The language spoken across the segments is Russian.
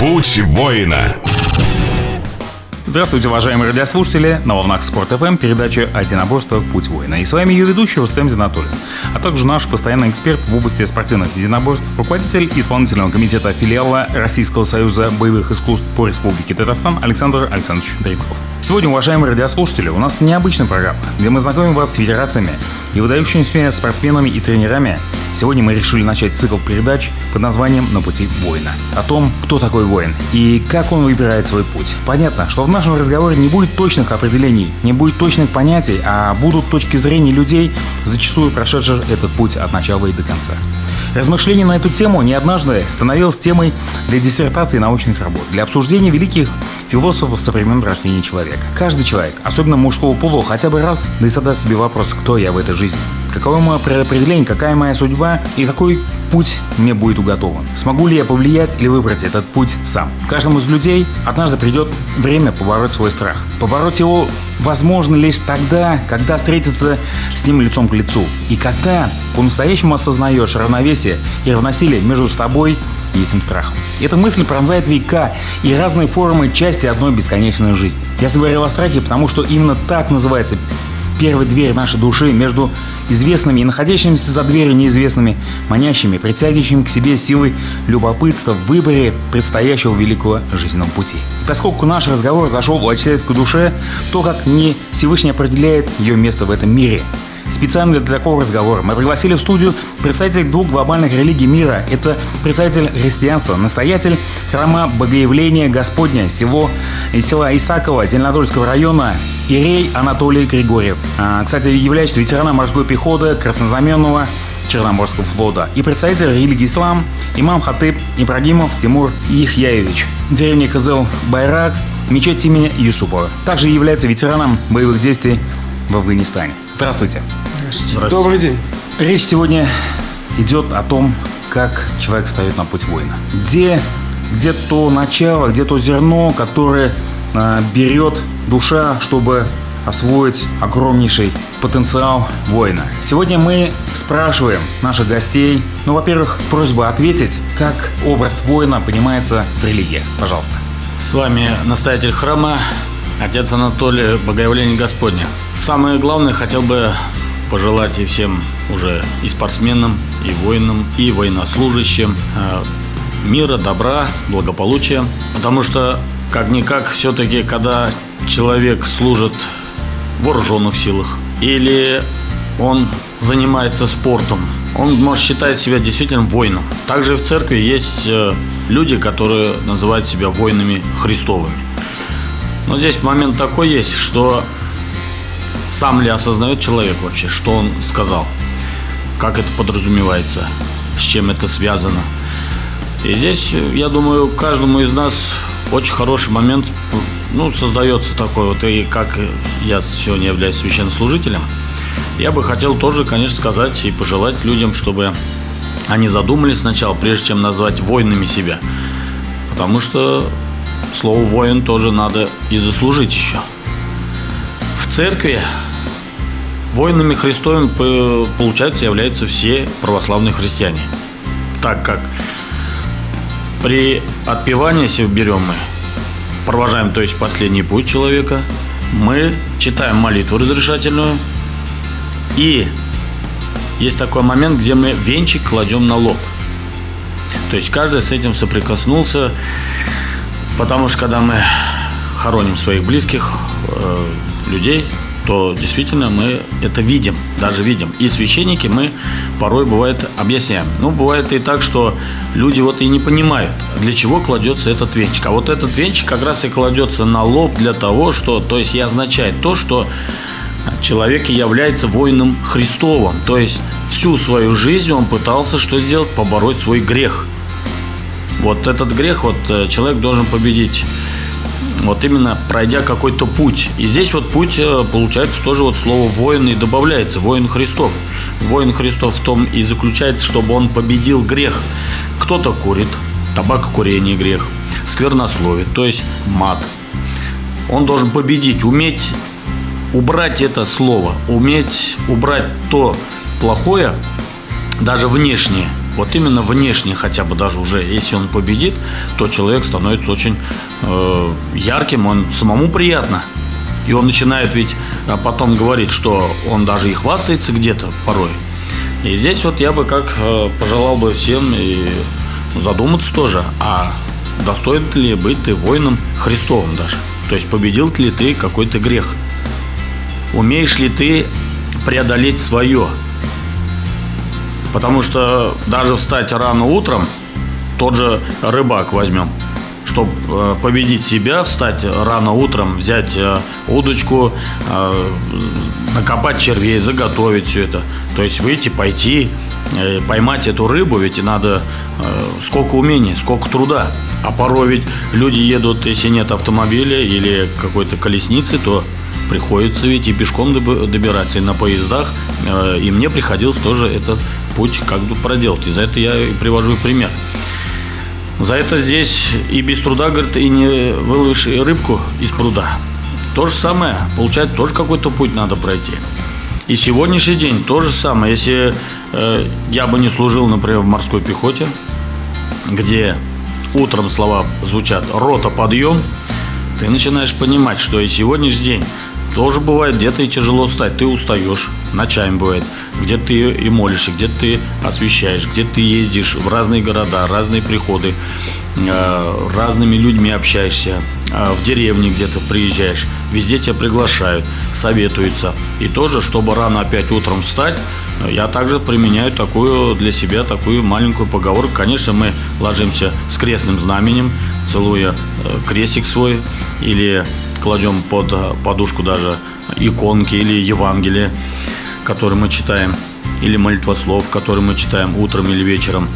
Путь воина. Здравствуйте, уважаемые радиослушатели! На волнах Спорт ФМ передача «Единоборство. Путь воина». И с вами ее ведущий Рустем Зинатуллин, а также наш постоянный эксперт в области спортивных единоборств, руководитель исполнительного комитета филиала Российского союза боевых искусств по Республике Татарстан Александр Александрович Дрейков. Сегодня, уважаемые радиослушатели, у нас необычная программа, где мы знакомим вас с федерациями и выдающимися спортсменами и тренерами. Сегодня мы решили начать цикл передач под названием «На пути воина». О том, кто такой воин и как он выбирает свой путь. Понятно, что в нашем разговоре не будет точных определений, не будет точных понятий, а будут точки зрения людей, зачастую прошедших этот путь от начала и до конца. Размышление на эту тему не однажды становилось темой для диссертации научных работ, для обсуждения великих философов со времен рождения человека. Каждый человек, особенно мужского пола, хотя бы раз да и задаст себе вопрос, кто я в этой жизни. Каково мое определение, какая моя судьба и какой путь мне будет уготован. Смогу ли я повлиять или выбрать этот путь сам? Каждому из людей однажды придет время побороть свой страх. Побороть его возможно лишь тогда, когда встретиться с ним лицом к лицу. И когда по-настоящему осознаешь равновесие и равносилие между собой и этим страхом. Эта мысль пронзает века и разные формы части одной бесконечной жизни. Я говорю о страхе, потому что именно так называется первая дверь нашей души между известными и находящимися за дверью неизвестными, манящими, притягивающими к себе силой любопытства в выборе предстоящего великого жизненного пути. И поскольку наш разговор зашел в человеческой душе, то как не Всевышний определяет ее место в этом мире – Специально для такого разговора мы пригласили в студию представителей двух глобальных религий мира. Это представитель христианства, настоятель храма Богоявления Господня село, села Исакова Зеленодольского района Ирей Анатолий Григорьев. А, кстати, являющийся ветераном морской пехоты Краснозаменного Черноморского флота. И представитель религии ислам имам Хатыб Ибрагимов Тимур Ихяевич. Деревня Кызыл Байрак, мечеть имени Юсупова. Также является ветераном боевых действий в Афганистане. Здравствуйте. Здравствуйте. Добрый день. Речь сегодня идет о том, как человек встает на путь воина. Где, где то начало, где то зерно, которое э, берет душа, чтобы освоить огромнейший потенциал воина. Сегодня мы спрашиваем наших гостей, ну, во-первых, просьба ответить, как образ воина понимается в религии. Пожалуйста. С вами настоятель храма Отец Анатолий, Богоявление Господне. Самое главное, хотел бы пожелать и всем уже и спортсменам, и воинам, и военнослужащим э, мира, добра, благополучия. Потому что, как-никак, все-таки, когда человек служит в вооруженных силах или он занимается спортом, он может считать себя действительно воином. Также в церкви есть э, люди, которые называют себя воинами Христовыми. Но здесь момент такой есть, что сам ли осознает человек вообще, что он сказал, как это подразумевается, с чем это связано. И здесь, я думаю, каждому из нас очень хороший момент, ну, создается такой вот, и как я сегодня являюсь священнослужителем, я бы хотел тоже, конечно, сказать и пожелать людям, чтобы они задумались сначала, прежде чем назвать воинами себя. Потому что слово воин тоже надо и заслужить еще. В церкви воинами Христовым, получается, являются все православные христиане. Так как при отпевании, если берем мы, провожаем, то есть последний путь человека, мы читаем молитву разрешательную, и есть такой момент, где мы венчик кладем на лоб. То есть каждый с этим соприкоснулся, Потому что когда мы хороним своих близких э, людей, то действительно мы это видим, даже видим. И священники мы порой бывает объясняем. Ну, бывает и так, что люди вот и не понимают, для чего кладется этот венчик. А вот этот венчик как раз и кладется на лоб для того, что, то есть и означает то, что человек является воином Христовым. То есть всю свою жизнь он пытался что сделать? Побороть свой грех – вот этот грех вот э, человек должен победить. Вот именно пройдя какой-то путь. И здесь вот путь э, получается тоже вот слово воин и добавляется. Воин Христов. Воин Христов в том и заключается, чтобы он победил грех. Кто-то курит, табакокурение грех, сквернословие, то есть мат. Он должен победить, уметь убрать это слово, уметь убрать то плохое, даже внешнее – Вот именно внешне хотя бы даже уже, если он победит, то человек становится очень э, ярким, он самому приятно. И он начинает ведь а потом говорить, что он даже и хвастается где-то порой. И здесь вот я бы как э, пожелал бы всем и задуматься тоже, а достоин ли быть ты воином Христовым даже. То есть победил ли ты какой-то грех. Умеешь ли ты преодолеть свое. Потому что даже встать рано утром, тот же рыбак возьмем, чтобы э, победить себя, встать рано утром, взять э, удочку, э, накопать червей, заготовить все это. То есть выйти, пойти, поймать эту рыбу, ведь надо сколько умений, сколько труда. А порой ведь люди едут, если нет автомобиля или какой-то колесницы, то приходится ведь и пешком добираться, и на поездах. И мне приходилось тоже этот путь как бы проделать. И за это я и привожу пример. За это здесь и без труда, говорит, и не выловишь рыбку из пруда. То же самое, получается, тоже какой-то путь надо пройти. И сегодняшний день то же самое. Если э, я бы не служил, например, в морской пехоте, где утром слова звучат «рота, подъем», ты начинаешь понимать, что и сегодняшний день тоже бывает где-то и тяжело встать, ты устаешь, ночами бывает, где ты и молишься, где ты освещаешь, где ты ездишь в разные города, разные приходы, э, разными людьми общаешься, э, в деревне где-то приезжаешь, везде тебя приглашают, советуются. И тоже, чтобы рано опять утром встать, я также применяю такую для себя такую маленькую поговорку. Конечно, мы ложимся с крестным знаменем, целуя э, крестик свой или кладем под подушку даже иконки или Евангелие, которые мы читаем, или молитвослов, которые мы читаем утром или вечером,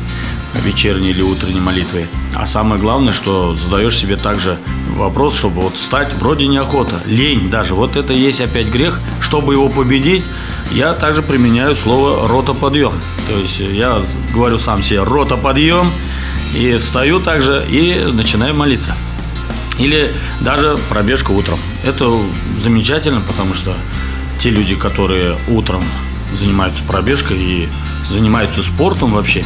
вечерней или утренней молитвой. А самое главное, что задаешь себе также вопрос, чтобы вот встать, вроде неохота, лень даже, вот это есть опять грех, чтобы его победить, я также применяю слово рота подъем. То есть я говорю сам себе рота подъем и встаю также и начинаю молиться. Или даже пробежка утром. Это замечательно, потому что те люди, которые утром занимаются пробежкой и занимаются спортом вообще,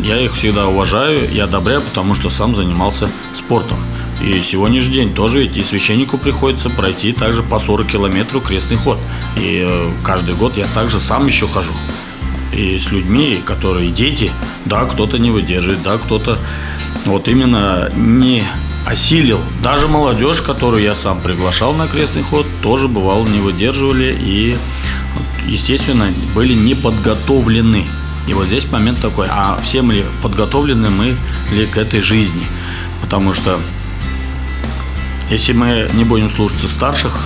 я их всегда уважаю и одобряю, потому что сам занимался спортом. И сегодняшний день тоже ведь и священнику приходится пройти также по 40 километров крестный ход. И э, каждый год я также сам еще хожу. И с людьми, которые дети, да, кто-то не выдерживает, да, кто-то вот именно не осилил. Даже молодежь, которую я сам приглашал на крестный ход, тоже бывало не выдерживали и, естественно, были не подготовлены. И вот здесь момент такой, а все мы ли подготовлены мы ли к этой жизни? Потому что если мы не будем слушаться старших,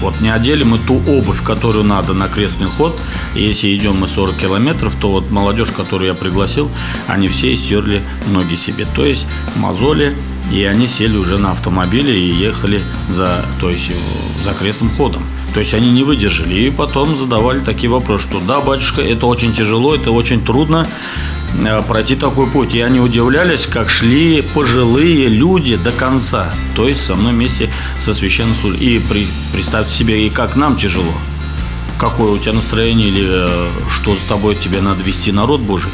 вот не одели мы ту обувь, которую надо на крестный ход. И если идем мы 40 километров, то вот молодежь, которую я пригласил, они все стерли ноги себе. То есть мозоли, и они сели уже на автомобиле и ехали за, то есть, за крестным ходом. То есть они не выдержали. И потом задавали такие вопросы, что да, батюшка, это очень тяжело, это очень трудно. Э, пройти такой путь. И они удивлялись, как шли пожилые люди до конца. То есть со мной вместе со священным службой. И при, представьте себе, и как нам тяжело. Какое у тебя настроение или э, что за тобой тебе надо вести народ Божий.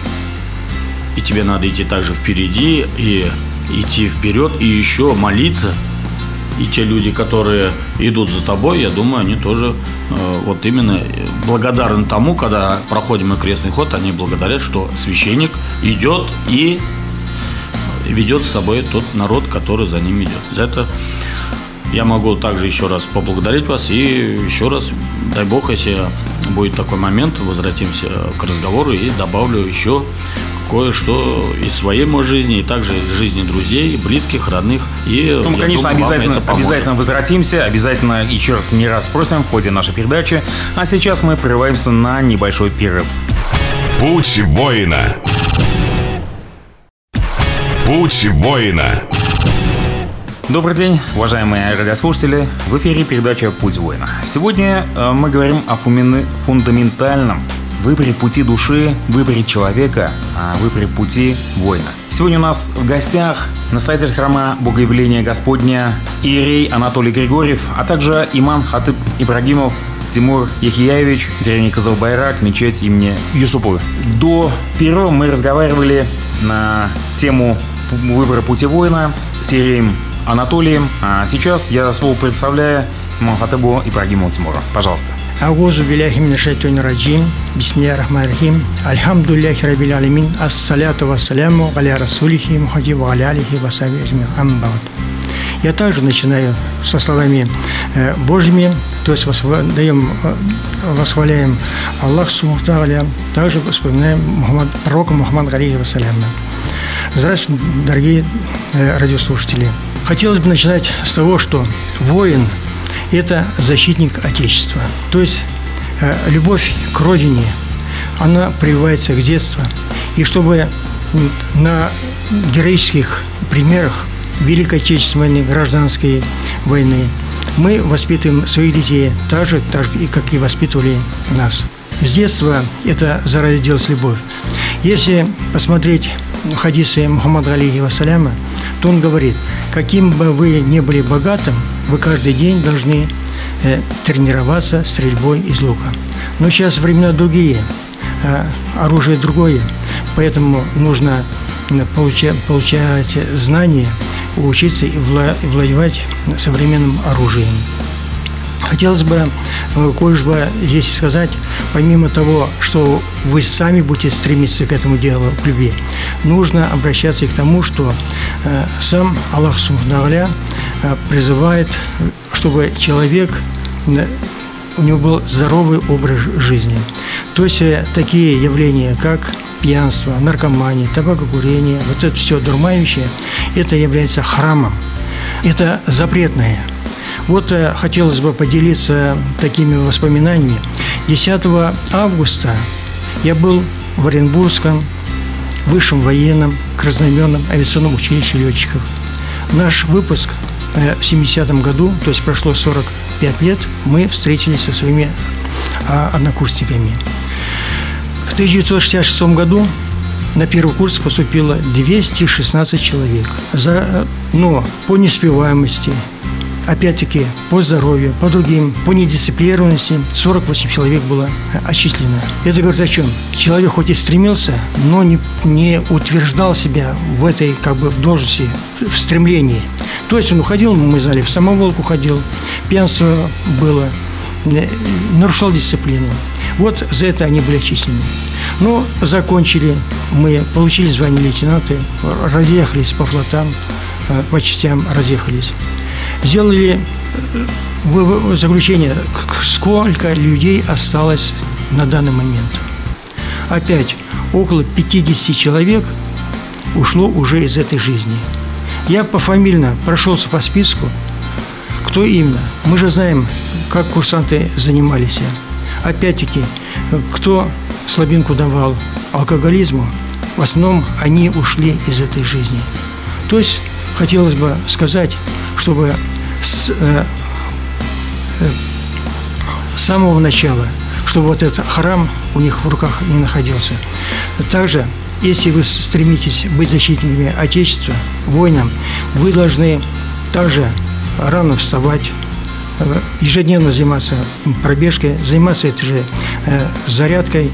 И тебе надо идти также впереди и идти вперед и еще молиться и те люди, которые идут за тобой, я думаю, они тоже э, вот именно благодарны тому, когда проходим мы крестный ход, они благодарят, что священник идет и ведет с собой тот народ, который за ним идет. За это я могу также еще раз поблагодарить вас и еще раз, дай бог, если будет такой момент, возвратимся к разговору и добавлю еще кое-что из своей моей жизни, и также из жизни друзей, близких, родных. И ну, мы, конечно, думаю, обязательно, обязательно возвратимся, обязательно еще раз не раз спросим в ходе нашей передачи. А сейчас мы прерываемся на небольшой перерыв. Путь воина. Путь воина. Добрый день, уважаемые радиослушатели. В эфире передача «Путь воина». Сегодня э, мы говорим о фундаментальном выборе пути души, выборе человека, а выборе пути воина. Сегодня у нас в гостях настоятель храма Богоявления Господня Иерей Анатолий Григорьев, а также имам Хатып Ибрагимов. Тимур Яхияевич, деревня Казалбайрак, мечеть имени Юсупова. До перерыва мы разговаривали на тему выбора пути воина с Ереем Анатолием. А сейчас я слово представляю Мухатыбу Ибрагимову Тимуру. Пожалуйста. Аузу биляхи мина шайтуни раджим. Бисмилля рахман рахим. Альхамдулляхи рабил алимин. Ассаляту вассаляму аля расулихи мухади ва аля алихи васаби ажмир. Амбауд. Я также начинаю со словами э, Божьими, то есть э, восхваляем, восхваляем Аллах Субхану также вспоминаем Мухаммад, пророка Мухаммад Галихи Вассаляма. Здравствуйте, дорогие э, радиослушатели. Хотелось бы начинать с того, что воин – это защитник Отечества. То есть э, любовь к родине, она прививается к детству. И чтобы на героических примерах Великой Отечественной гражданской войны, мы воспитываем своих детей так же, так же, как и воспитывали нас. С детства это зародилась любовь. Если посмотреть хадисы Мухаммада алейхи вассаляма, то он говорит, каким бы вы ни были богатым, вы каждый день должны э, тренироваться стрельбой из лука. Но сейчас времена другие, э, оружие другое, поэтому нужно получать, получать знания, учиться и владевать современным оружием. Хотелось бы э, кое-что здесь сказать, помимо того, что вы сами будете стремиться к этому делу, к любви, нужно обращаться и к тому, что э, сам Аллах Субхану Э, призывает, чтобы человек у него был здоровый образ жизни. То есть такие явления, как пьянство, наркомания, табакокурение, вот это все дурмающее, это является храмом. Это запретное. Вот хотелось бы поделиться такими воспоминаниями. 10 августа я был в Оренбургском высшем военном краснознаменном авиационном училище летчиков. Наш выпуск Э, в 70-м году, то есть прошло 45 лет, мы встретились со своими а, однокурсниками. В 1966 году на первый курс поступило 216 человек. За, но по неуспеваемости, опять-таки по здоровью, по другим, по недисциплированности 48 человек было отчислено. Это говорит о чем? Человек хоть и стремился, но не, не утверждал себя в этой как бы должности, в стремлении. То есть он уходил, мы знали, в самоволку ходил, пьянство было, э, нарушал дисциплину. Вот за это они были отчислены. Но закончили, мы получили звание лейтенанта, разъехались по флотам, э, по частям разъехались. Сделали э, заключение, сколько людей осталось на данный момент. Опять около 50 человек ушло уже из этой жизни – я пофамильно прошелся по списку, кто именно. Мы же знаем, как курсанты занимались. Опять-таки, кто слабинку давал алкоголизму, в основном они ушли из этой жизни. То есть хотелось бы сказать, чтобы с, э, э, самого начала, чтобы вот этот храм у них в руках не находился. Также если вы стремитесь быть защитниками Отечества, воинам, вы должны также рано вставать, э, ежедневно заниматься пробежкой, заниматься этой же э, зарядкой.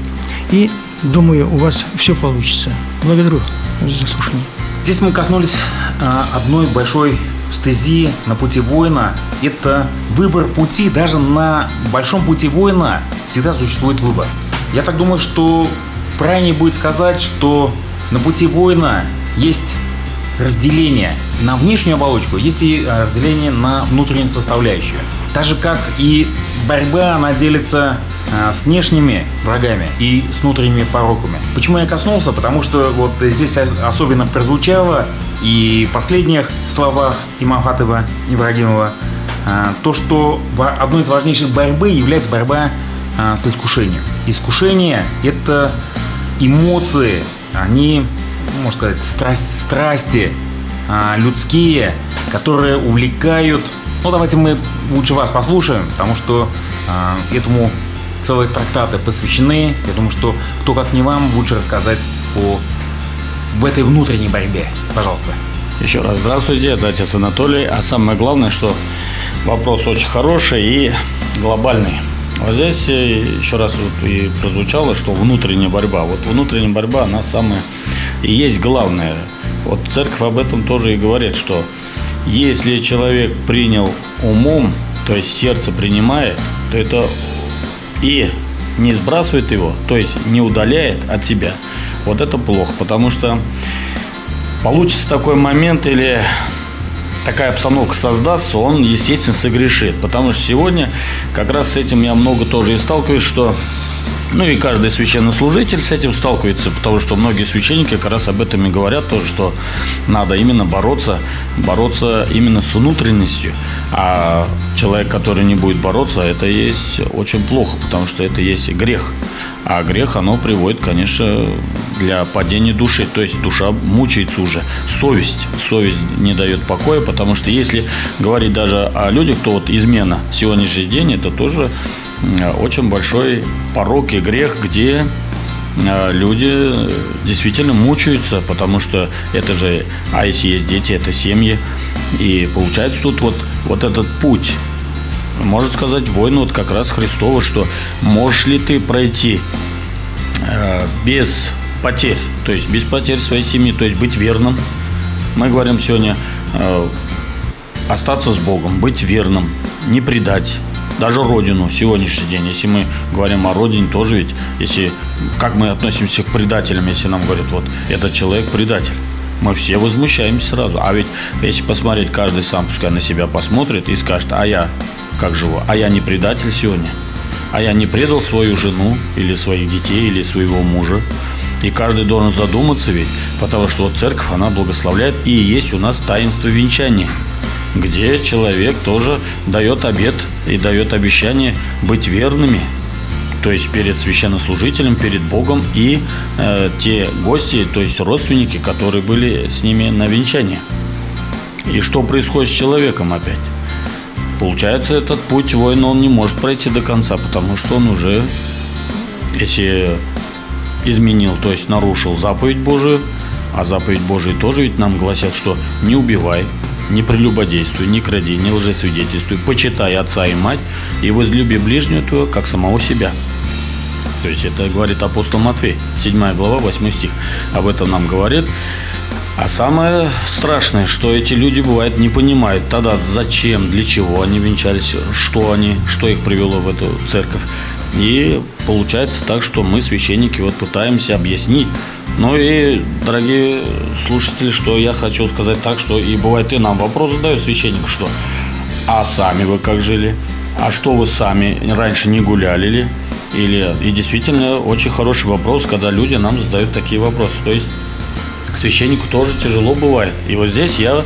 И думаю, у вас все получится. Благодарю за слушание. Здесь мы коснулись одной большой стези на пути воина. Это выбор пути. Даже на большом пути воина всегда существует выбор. Я так думаю, что правильнее будет сказать, что на пути воина есть разделение на внешнюю оболочку, есть и э, разделение на внутреннюю составляющую. Так же, как и борьба, она делится э, с внешними врагами и с внутренними пороками. Почему я коснулся? Потому что вот здесь особенно прозвучало и последних словах имам Хатыба Ибрагимова э, то, что одной из важнейших борьбы является борьба с искушением. Искушение – это эмоции, они, можно сказать, страсть, страсти а, людские, которые увлекают. Ну, давайте мы лучше вас послушаем, потому что а, этому целые трактаты посвящены. Я думаю, что кто как не вам лучше рассказать о в этой внутренней борьбе. Пожалуйста. Еще раз здравствуйте, это отец Анатолий. А самое главное, что вопрос очень хороший и глобальный. Вот здесь еще раз вот и прозвучало, что внутренняя борьба. Вот внутренняя борьба, она самая и есть главное. Вот церковь об этом тоже и говорит, что если человек принял умом, то есть сердце принимает, то это и не сбрасывает его, то есть не удаляет от себя, вот это плохо, потому что получится такой момент или такая обстановка создастся, он, естественно, согрешит. Потому что сегодня как раз с этим я много тоже и сталкиваюсь, что ну и каждый священнослужитель с этим сталкивается, потому что многие священники как раз об этом и говорят тоже, что надо именно бороться, бороться именно с внутренностью. А человек, который не будет бороться, это есть очень плохо, потому что это есть грех. А грех, оно приводит, конечно, для падения души. То есть душа мучается уже. Совесть. Совесть не дает покоя, потому что если говорить даже о людях, то вот измена сегодняшний день, это тоже Э, очень большой порог и грех, где э, люди действительно мучаются, потому что это же, а если есть дети, это семьи. И получается тут вот, вот этот путь, можно сказать, войну вот как раз Христова, что можешь ли ты пройти э, без потерь, то есть без потерь своей семьи, то есть быть верным. Мы говорим сегодня э, остаться с Богом, быть верным, не предать, даже родину сегодняшний день. Если мы говорим о родине, тоже ведь, если как мы относимся к предателям, если нам говорят, вот этот человек предатель. Мы все возмущаемся сразу. А ведь если посмотреть, каждый сам пускай на себя посмотрит и скажет, а я как живу? А я не предатель сегодня? А я не предал свою жену или своих детей или своего мужа? И каждый должен задуматься ведь, потому что вот церковь, она благословляет, и есть у нас таинство венчания – где человек тоже дает обет и дает обещание быть верными, то есть перед священнослужителем, перед Богом и э, те гости, то есть родственники, которые были с ними на венчании. И что происходит с человеком опять? Получается, этот путь воина он не может пройти до конца, потому что он уже, если изменил, то есть нарушил заповедь Божию, а заповедь Божия тоже ведь нам гласят, что не убивай, не прелюбодействуй, не кради, не лжесвидетельствуй, почитай отца и мать и возлюби ближнего твоего, как самого себя. То есть это говорит апостол Матвей, 7 глава, 8 стих. Об этом нам говорит. А самое страшное, что эти люди, бывает, не понимают тогда, зачем, для чего они венчались, что они, что их привело в эту церковь. И получается так, что мы, священники, вот пытаемся объяснить. Ну и, дорогие слушатели, что я хочу сказать так, что и бывает и нам вопрос задают священник, что а сами вы как жили? А что вы сами раньше не гуляли ли? Или и действительно очень хороший вопрос, когда люди нам задают такие вопросы. То есть священнику тоже тяжело бывает. И вот здесь я,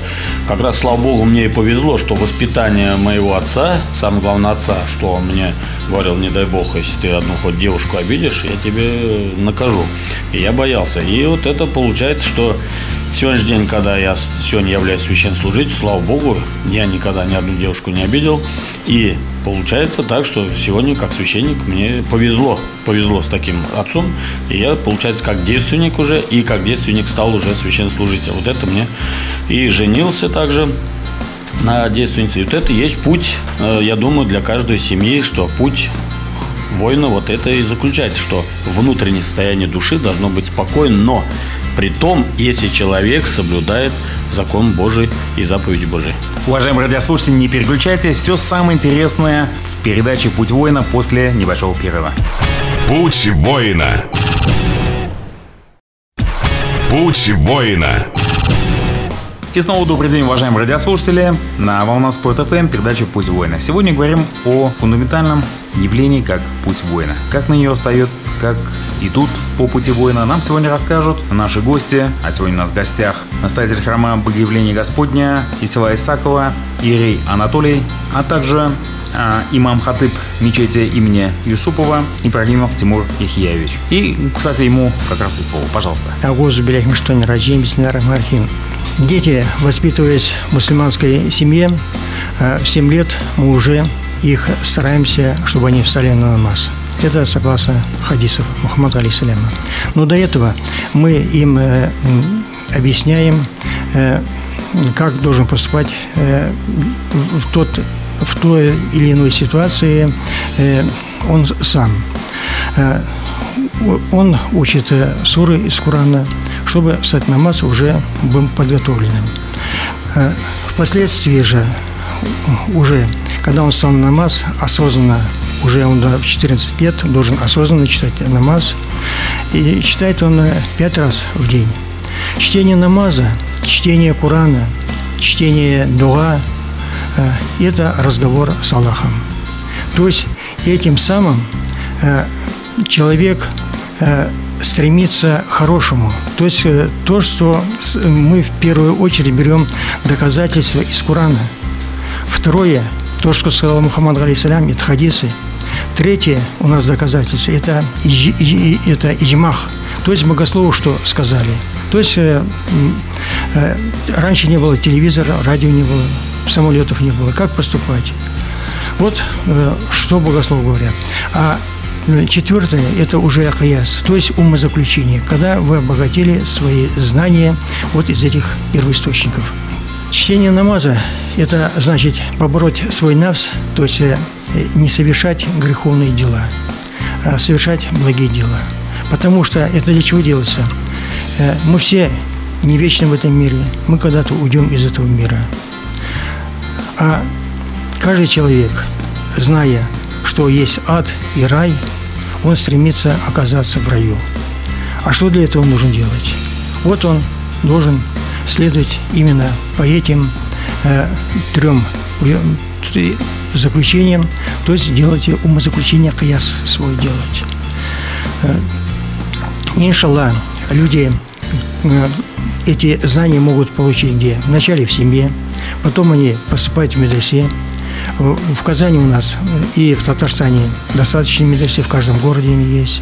как раз, слава богу, мне и повезло, что воспитание моего отца, самое главное отца, что он мне говорил, не дай бог, если ты одну хоть девушку обидишь, я тебе накажу. И я боялся. И вот это получается, что сегодняшний день, когда я сегодня являюсь священнослужителем, слава богу, я никогда ни одну девушку не обидел. И получается так, что сегодня, как священник, мне повезло. Повезло с таким отцом. И я, получается, как девственник уже, и как девственник стал уже священнослужителем. Вот это мне и женился также на девственнице. И вот это есть путь, э, я думаю, для каждой семьи, что путь воина вот это и заключается, что внутреннее состояние души должно быть спокойно, но при том, если человек соблюдает закон Божий и заповеди Божии. Уважаемые радиослушатели, не переключайтесь. Все самое интересное в передаче «Путь воина» после небольшого перерыва. Путь воина. Путь воина. И снова добрый день, уважаемые радиослушатели. На волна Спорт ФМ передача «Путь воина». Сегодня говорим о фундаментальном явлении, как путь воина. Как на нее встает, как идут по пути воина, нам сегодня расскажут наши гости. А сегодня у нас в гостях настоятель храма Богоявления Господня Исила Исакова, Ирей Анатолий, а также а, имам Хатыб мечети имени Юсупова Ибрагимов Тимур Яхияевич. И, кстати, ему как раз и слово. Пожалуйста. Агузу Беляхим Штон Раджим Бисмиллахим Дети, воспитываясь в мусульманской семье, э, в 7 лет мы уже их стараемся, чтобы они встали на намаз. Это согласно хадисов Мухаммада алейсаляма. Но до этого мы им э, объясняем, э, как должен поступать в, тот, в той или иной ситуации он сам. Э, он учит э, суры из Корана, чтобы встать намаз уже был подготовленным. Э, впоследствии же, уже, когда он стал на намаз, осознанно, уже он в 14 лет должен осознанно читать намаз, и читает он пять раз в день. Чтение намаза, чтение Корана, чтение дуа – это разговор с Аллахом. То есть этим самым человек э, стремится к хорошему. То есть э, то, что мы в первую очередь берем доказательства из Корана. Второе, то, что сказал Мухаммад алейсалям, это хадисы. Третье у нас доказательство – это, это иджмах, то есть богословы, что сказали. То есть э, э, раньше не было телевизора, радио не было, самолетов не было. Как поступать? Вот э, что богословы говорят. А ну, четвертое – это уже акаяс, то есть умозаключение, когда вы обогатили свои знания вот из этих первоисточников. Чтение намаза – это значит побороть свой навс, то есть э, не совершать греховные дела, а совершать благие дела. Потому что это для чего делается? Э, мы все не вечны в этом мире, мы когда-то уйдем из этого мира. А каждый человек, зная, что есть ад и рай – он стремится оказаться в раю. А что для этого нужно делать? Вот он должен следовать именно по этим э, трем заключениям, то есть делать умозаключение каяс свой делать. Э, иншаллах, люди э, эти знания могут получить где? Вначале в семье, потом они поступают в медресе, в Казани у нас и в Татарстане достаточно медресе, в каждом городе есть.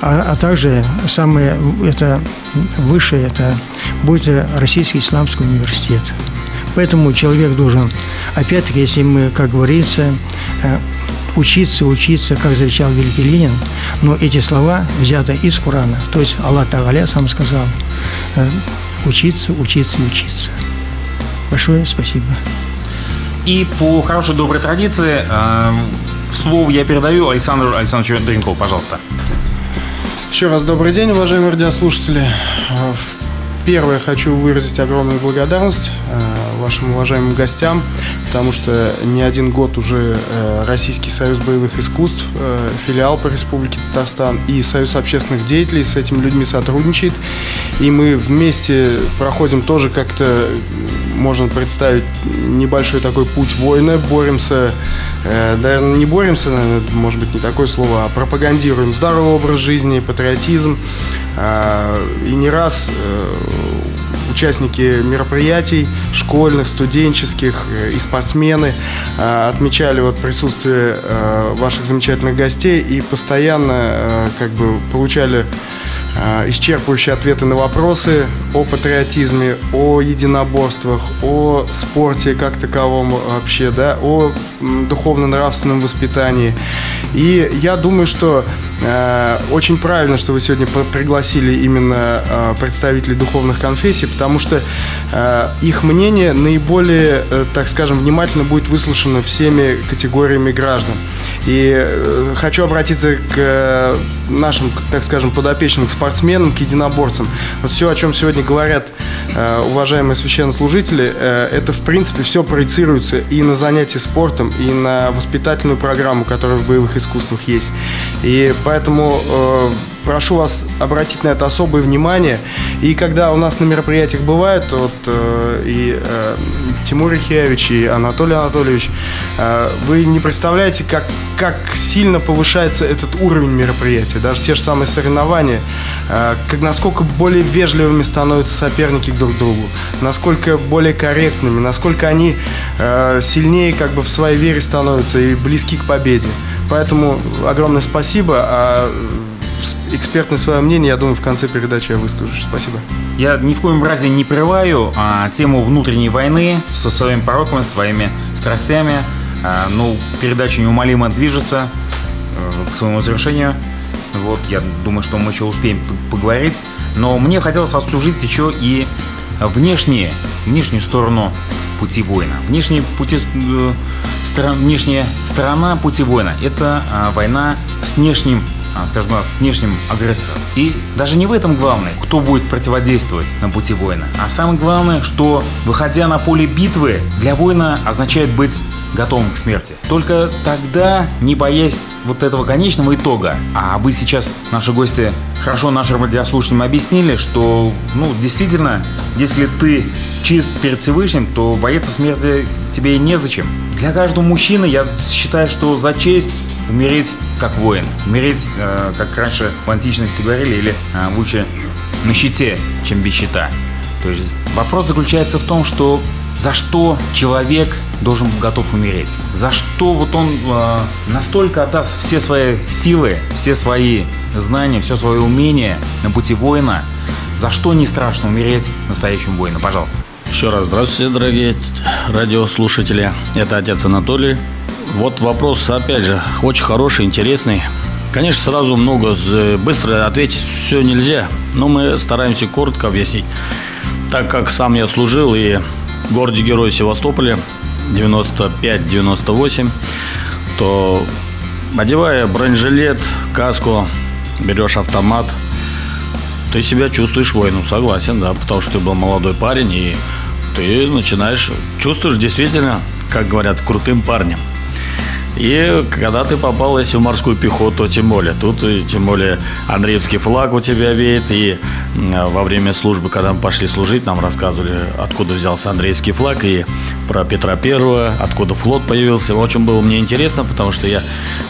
А, а также самое это высшее, это будет Российский исламский университет. Поэтому человек должен, опять-таки, если мы, как говорится, э, учиться, учиться, как завещал Великий Ленин, но эти слова взяты из Корана. То есть Аллах Тагаля сам сказал, э, учиться, учиться учиться. Большое спасибо. И по хорошей доброй традиции э, слово я передаю Александру Александровичу Дринкову, пожалуйста. Еще раз добрый день, уважаемые радиослушатели. Первое, хочу выразить огромную благодарность э, вашим уважаемым гостям, потому что не один год уже э, Российский союз боевых искусств, э, филиал по Республике Татарстан и Союз общественных деятелей с этими людьми сотрудничает. И мы вместе проходим тоже как-то, можно представить, небольшой такой путь воина, боремся, наверное, не боремся, наверное, может быть не такое слово, а пропагандируем здоровый образ жизни, патриотизм, а, и не раз э, участники мероприятий школьных, студенческих э, и спортсмены э, отмечали вот присутствие ваших замечательных гостей и постоянно как бы получали Э, исчерпывающие ответы на вопросы о патриотизме, о единоборствах, о спорте как таковом вообще, да, о духовно-нравственном воспитании. И я думаю, что э, очень правильно, что вы сегодня пригласили именно э, представителей духовных конфессий, потому что э, их мнение наиболее, э, так скажем, внимательно будет выслушано всеми категориями граждан. И э, хочу обратиться к нашим, так скажем, подопечным, спортсменам, к единоборцам. Вот все, о чем сегодня говорят э, уважаемые священнослужители, э, это, в принципе, все проецируется и на занятия спортом, и на воспитательную программу, которая в боевых искусствах есть. И поэтому э, прошу вас обратить на это особое внимание. И когда у нас на мероприятиях бывает, вот э, и э, Тимур Ихевич, и Анатолий Анатольевич, э, вы не представляете, как, как сильно повышается этот уровень мероприятия. Даже те же самые соревнования, э, как, насколько более вежливыми становятся соперники друг к другу, насколько более корректными, насколько они э, сильнее как бы в своей вере становятся и близки к победе. Поэтому огромное спасибо. А экспертное свое мнение, я думаю, в конце передачи я выскажу. Спасибо. Я ни в коем разе не прерываю а, тему внутренней войны со своими пороками, своими страстями. А, ну, передача неумолимо движется к своему завершению. Вот, я думаю, что мы еще успеем поговорить. Но мне хотелось обсуждать еще и внешние, внешнюю сторону пути воина. Внешние пути, э, внешняя сторона пути воина – это а, война с внешним а, скажем так, с внешним агрессором. И даже не в этом главное, кто будет противодействовать на пути воина, а самое главное, что выходя на поле битвы, для воина означает быть готовым к смерти. Только тогда, не боясь вот этого конечного итога, а вы сейчас, наши гости, хорошо нашим радиослушателям объяснили, что, ну, действительно, если ты чист перед Всевышним, то бояться смерти тебе и незачем. Для каждого мужчины я считаю, что за честь умереть как воин. Умереть, э, как раньше в античности говорили, или э, лучше на щите, чем без щита. То есть вопрос заключается в том, что за что человек должен готов умереть. За что вот он э, настолько отдаст все свои силы, все свои знания, все свое умение на пути воина. За что не страшно умереть настоящему воину? Пожалуйста. Еще раз здравствуйте, дорогие радиослушатели. Это отец Анатолий. Вот вопрос, опять же, очень хороший, интересный. Конечно, сразу много, быстро ответить все нельзя, но мы стараемся коротко объяснить. Так как сам я служил и в городе Герой Севастополе 95-98, то одевая бронежилет, каску, берешь автомат, ты себя чувствуешь воином, согласен, да, потому что ты был молодой парень, и ты начинаешь, чувствуешь действительно, как говорят, крутым парнем. И когда ты попал, если в морскую пехоту, тем более. Тут и тем более Андреевский флаг у тебя веет. И во время службы, когда мы пошли служить, нам рассказывали, откуда взялся Андреевский флаг и про Петра Первого, откуда флот появился. Очень было мне интересно, потому что я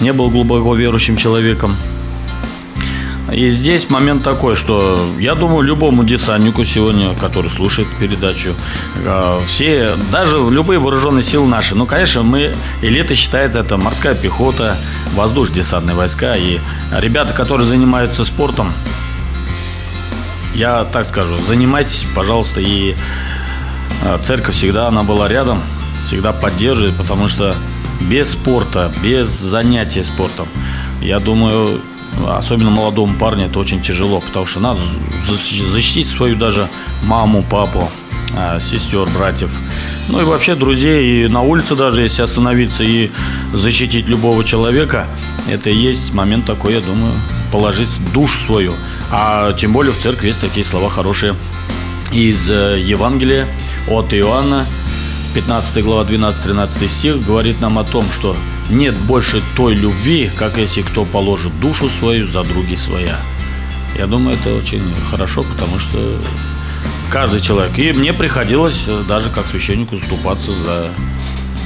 не был глубоко верующим человеком. И здесь момент такой, что я думаю, любому десантнику сегодня, который слушает передачу, э, все, даже любые вооруженные силы наши, ну, конечно, мы, элита считается это морская пехота, воздушно-десантные войска, и ребята, которые занимаются спортом, я так скажу, занимайтесь, пожалуйста, и э, церковь всегда, она была рядом, всегда поддерживает, потому что без спорта, без занятия спортом, я думаю, особенно молодому парню это очень тяжело, потому что надо защитить свою даже маму, папу, а, сестер, братьев, ну и вообще друзей, и на улице даже, если остановиться и защитить любого человека, это и есть момент такой, я думаю, положить душу свою. А тем более в церкви есть такие слова хорошие из э, Евангелия от Иоанна, 15 глава 12-13 стих, говорит нам о том, что нет больше той любви, как если кто положит душу свою за други своя. Я думаю, это очень хорошо, потому что каждый человек. И мне приходилось э, даже как священнику заступаться за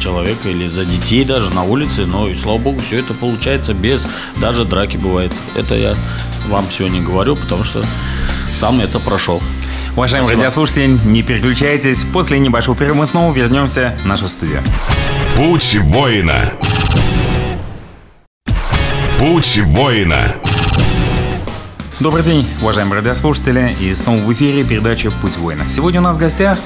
человека или за детей даже на улице, но и слава богу, все это получается без даже драки бывает. Это я вам сегодня говорю, потому что сам это прошел. Уважаемые Спасибо. радиослушатели, не переключайтесь. После небольшого перерыва мы снова вернемся в нашу студию. Путь воина. Путь воина. Добрый день, уважаемые радиослушатели, и снова в эфире передача «Путь воина». Сегодня у нас в гостях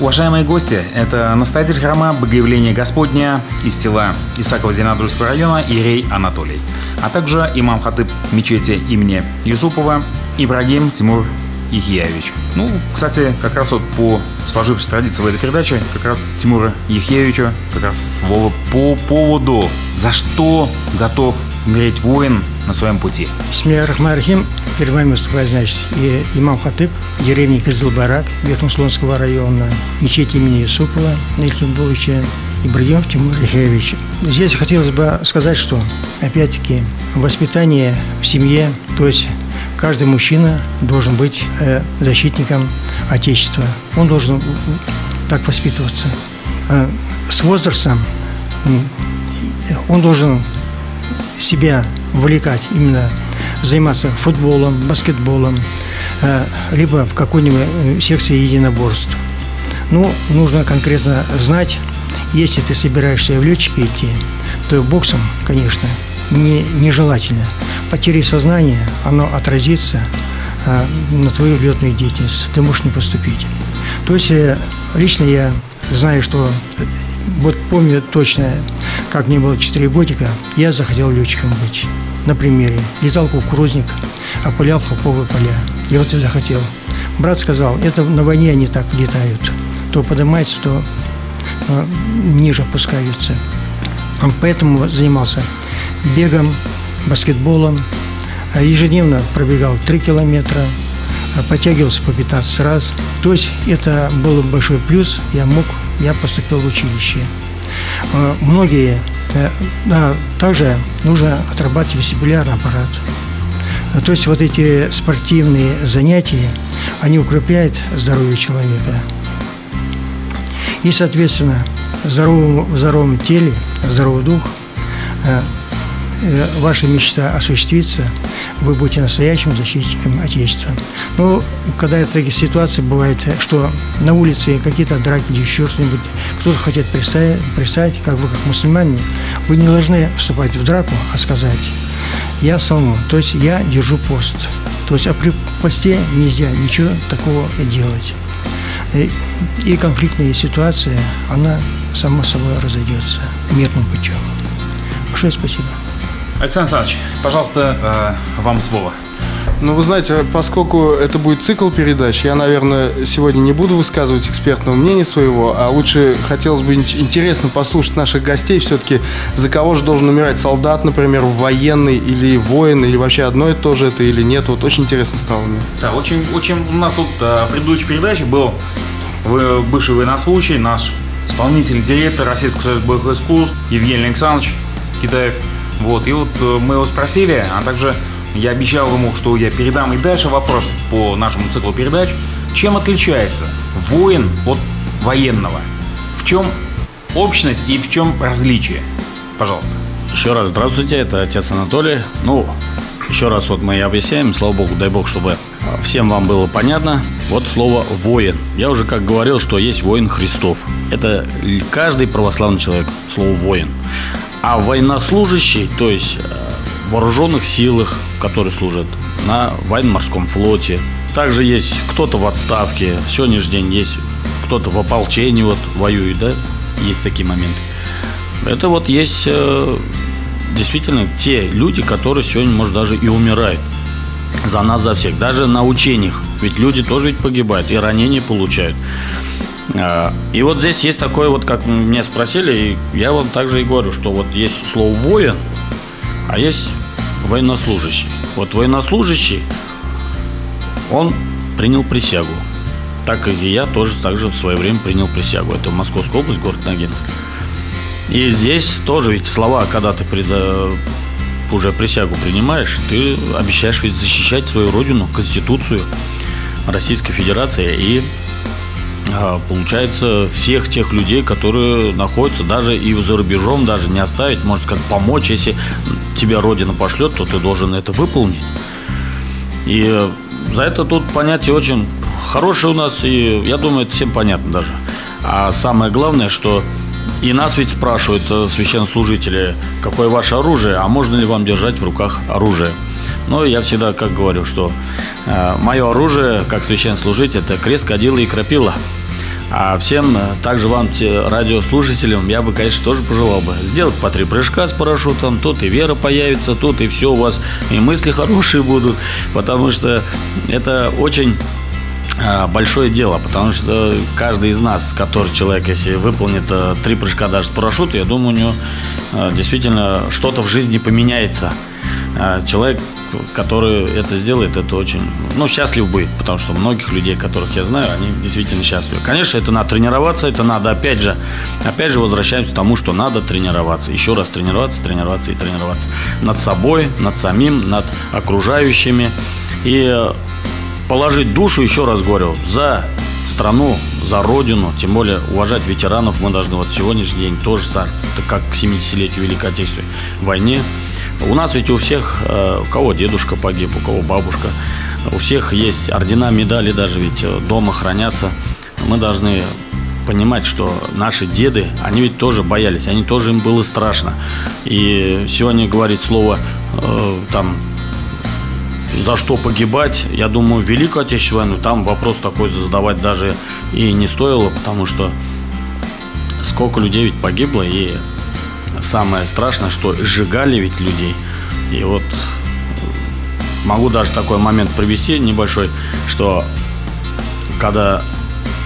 уважаемые гости. Это настоятель храма Богоявления Господня из села Исакова Зеленодольского района Ирей Анатолий, а также имам хатыб мечети имени Юсупова Ибрагим Тимур Ихьяевич. Ну, кстати, как раз вот по сложившейся традиции в этой передаче, как раз Тимура Ехьевича, как раз слово по поводу, за что готов умереть воин на своем пути. Бисмилля Рахман Перед вами выступает, значит, и имам Хатыб, деревни Кызылбарак, Верхнеслонского района, мечеть имени Юсупова, Нельтимбулыча, Ибрагимов Тимур Ехевич. Здесь хотелось бы сказать, что, опять-таки, воспитание в семье, то есть каждый мужчина должен быть э, защитником Отечества. Он должен так воспитываться. Э, с возрастом он должен себя вовлекать именно заниматься футболом, баскетболом, э, либо в какой-нибудь секции единоборств. Ну, нужно конкретно знать, если ты собираешься в летчики идти, то боксом, конечно, не, нежелательно. Потери сознания, оно отразится а, на твою летную деятельность. Ты можешь не поступить. То есть э, лично я знаю, что э, вот помню точно, как мне было 4 годика, я захотел летчиком быть. На примере. Летал кукурузник, опылял хлопковые поля. Я вот это захотел. Брат сказал, это на войне они так летают. То поднимается, то э, ниже опускаются. Поэтому занимался бегом, баскетболом, ежедневно пробегал 3 километра, подтягивался по 15 раз. То есть это был большой плюс, я мог, я поступил в училище. Многие, да, также нужно отрабатывать вестибулярный аппарат. То есть вот эти спортивные занятия, они укрепляют здоровье человека. И, соответственно, в здоровом, теле, здоровый дух, э, э, ваша мечта осуществится, вы будете настоящим защитником Отечества. Но когда такие ситуации бывает, что на улице какие-то драки или еще что-нибудь, кто-то хочет представить, представить, как вы как мусульмане, вы не должны вступать в драку, а сказать, я салмон, то есть я держу пост. То есть а при посте нельзя ничего такого делать. И, и конфликтная ситуация, она само собой разойдется мирным путем. Большое спасибо. Александр Александрович, пожалуйста, э, вам слово. Ну, вы знаете, поскольку это будет цикл передач, я, наверное, сегодня не буду высказывать экспертного мнения своего, а лучше хотелось бы интересно послушать наших гостей все-таки, за кого же должен умирать солдат, например, военный или воин, или вообще одно и то же это или нет. Вот очень интересно стало мне. Да, очень, очень у нас вот а, в предыдущей передаче был бывший военнослужащий, наш исполнительный директор Российского союза боевых искусств Евгений Александрович Китаев. Вот, и вот э, мы его спросили, а также я обещал ему, что я передам и дальше вопрос по нашему циклу передач. Чем отличается воин от военного? В чем общность и в чем различие? Пожалуйста. Еще раз здравствуйте, это отец Анатолий. Ну, еще раз вот мы и объясняем, слава богу, дай бог, чтобы всем вам было понятно. Вот слово «воин». Я уже как говорил, что есть воин Христов. Это каждый православный человек, слово «воин». А военнослужащий, то есть э, вооруженных силах, которые служат на военно-морском флоте. Также есть кто-то в отставке, в сегодняшний день есть кто-то в ополчении вот воюет, да, есть такие моменты. Это вот есть э, действительно те люди, которые сегодня, может, даже и умирают за нас, за всех. Даже на учениях. Ведь люди тоже ведь погибают и ранения получают. А, и вот здесь есть такое вот, как меня спросили, и я вам также и говорю, что вот есть слово «воин», а есть военнослужащий. Вот военнослужащий, он принял присягу. Так и я тоже также в свое время принял присягу. Это Московская область, город Ногинск. И здесь тоже ведь слова, когда ты преда... уже присягу принимаешь, ты обещаешь ведь защищать свою родину, Конституцию Российской Федерации и получается, всех тех людей, которые находятся даже и за рубежом, даже не оставить, может как помочь, если тебя Родина пошлет, то ты должен это выполнить. И за это тут понятие очень хорошее у нас, и я думаю, это всем понятно даже. А самое главное, что и нас ведь спрашивают э, священнослужители, какое ваше оружие, а можно ли вам держать в руках оружие. Но я всегда как говорю, что э, мое оружие, как священнослужитель, это крест, кадила и крапила. А всем, э, также вам, те, радиослушателям, я бы, конечно, тоже пожелал бы сделать по три прыжка с парашютом. Тут и вера появится, тут и все у вас, и мысли хорошие будут. Потому что это очень э, большое дело, потому что каждый из нас, который человек, если выполнит э, три прыжка даже с парашюта, я думаю, у него действительно что-то в жизни поменяется. Человек который это сделает, это очень, ну, счастлив будет, потому что многих людей, которых я знаю, они действительно счастливы. Конечно, это надо тренироваться, это надо, опять же, опять же возвращаемся к тому, что надо тренироваться, еще раз тренироваться, тренироваться и тренироваться над собой, над самим, над окружающими. И положить душу, еще раз говорю, за страну, за родину, тем более уважать ветеранов. Мы должны вот сегодняшний день тоже, как к 70-летию Великой Отечественной войне, у нас ведь у всех, э, у кого дедушка погиб, у кого бабушка, у всех есть ордена, медали даже ведь э, дома хранятся. Мы должны понимать, что наши деды, они ведь тоже боялись, они тоже им было страшно. И сегодня говорить слово э, там за что погибать, я думаю, Великую Отечественную войну, там вопрос такой задавать даже и не стоило, потому что сколько людей ведь погибло, и самое страшное, что сжигали ведь людей. И вот могу даже такой момент привести небольшой, что когда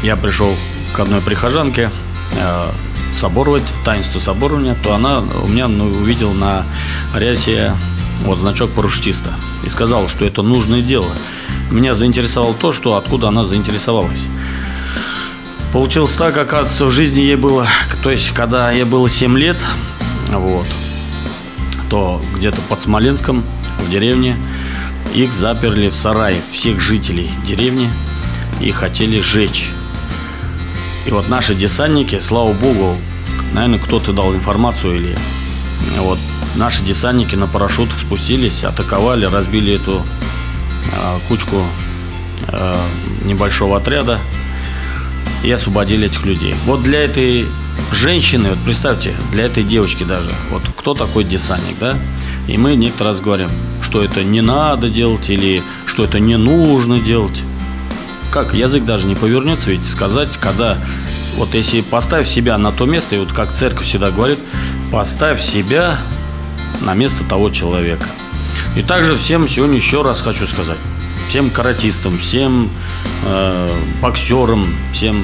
я пришел к одной прихожанке, э, соборовать, таинство соборования, то она у меня ну, увидела на рясе вот значок парашютиста и сказала, что это нужное дело. Меня заинтересовало то, что откуда она заинтересовалась. Получилось так, оказывается, в жизни ей было, то есть, когда ей было 7 лет, вот, то где-то под Смоленском, в деревне, их заперли в сарае, всех жителей деревни, и хотели сжечь. И вот наши десантники, слава богу, наверное, кто-то дал информацию или вот наши десантники на парашютах спустились, атаковали, разбили эту э, кучку э, небольшого отряда и освободили этих людей. Вот для этой женщины, вот представьте, для этой девочки даже, вот кто такой десантник, да? И мы некоторые раз говорим, что это не надо делать или что это не нужно делать. Как язык даже не повернется ведь сказать, когда вот если поставь себя на то место, и вот как церковь всегда говорит, поставь себя на место того человека. И также всем сегодня еще раз хочу сказать, всем каратистам, всем э, боксерам, всем,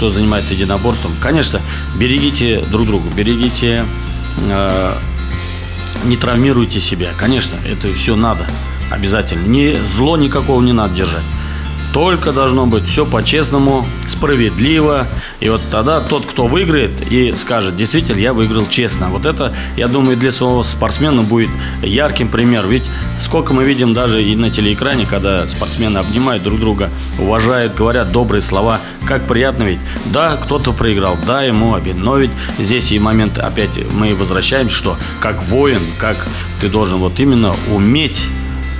кто занимается единоборством, конечно, берегите друг друга, берегите, э, не травмируйте себя. Конечно, это все надо обязательно. Не, зло никакого не надо держать. Только должно быть все по-честному, справедливо. И вот тогда тот, кто выиграет и скажет, действительно, я выиграл честно. Вот это, я думаю, для своего спортсмена будет ярким пример. Ведь сколько мы видим даже и на телеэкране, когда спортсмены обнимают друг друга, уважают, говорят добрые слова. Как приятно ведь. Да, кто-то проиграл, да, ему обидно. Но ведь здесь и момент опять мы возвращаемся, что как воин, как ты должен вот именно уметь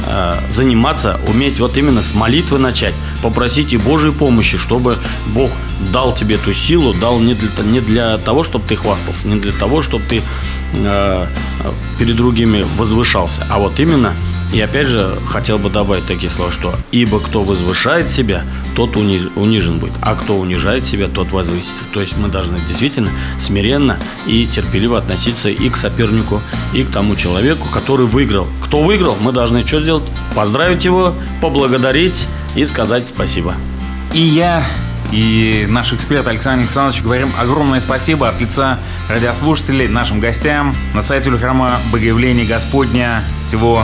Э, заниматься, уметь вот именно с молитвы начать, попросить и Божьей помощи, чтобы Бог дал тебе эту силу, дал не для, не для того, чтобы ты хвастался, не для того, чтобы ты э, перед другими возвышался, а вот именно и опять же, хотел бы добавить такие слова, что «Ибо кто возвышает себя, тот униж, унижен будет, а кто унижает себя, тот возвысится». То есть мы должны действительно смиренно и терпеливо относиться и к сопернику, и к тому человеку, который выиграл. Кто выиграл, мы должны что сделать? Поздравить его, поблагодарить и сказать спасибо. И я и наш эксперт Александр Александрович говорим огромное спасибо от лица радиослушателей нашим гостям на сайте храма Богоявления Господня всего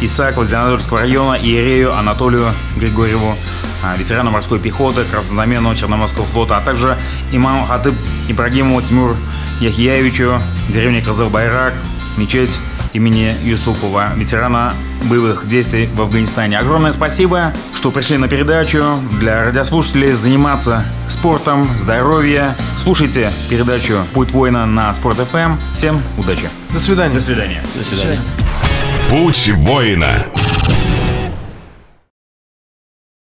Исааку Зеленодольского района, Иерею Анатолию Григорьеву, а, ветерану морской пехоты, краснознаменного Черноморского флота, а также имаму Хатыб Ибрагимову Тимур Яхияевичу, деревня Казах-Байрак, мечеть имени Юсупова, ветерана боевых действий в Афганистане. Огромное спасибо, что пришли на передачу. Для радиослушателей заниматься спортом, здоровье. Слушайте передачу «Путь воина» на Спорт ФМ. Всем удачи. До свидания. До свидания. До свидания. Путь воина.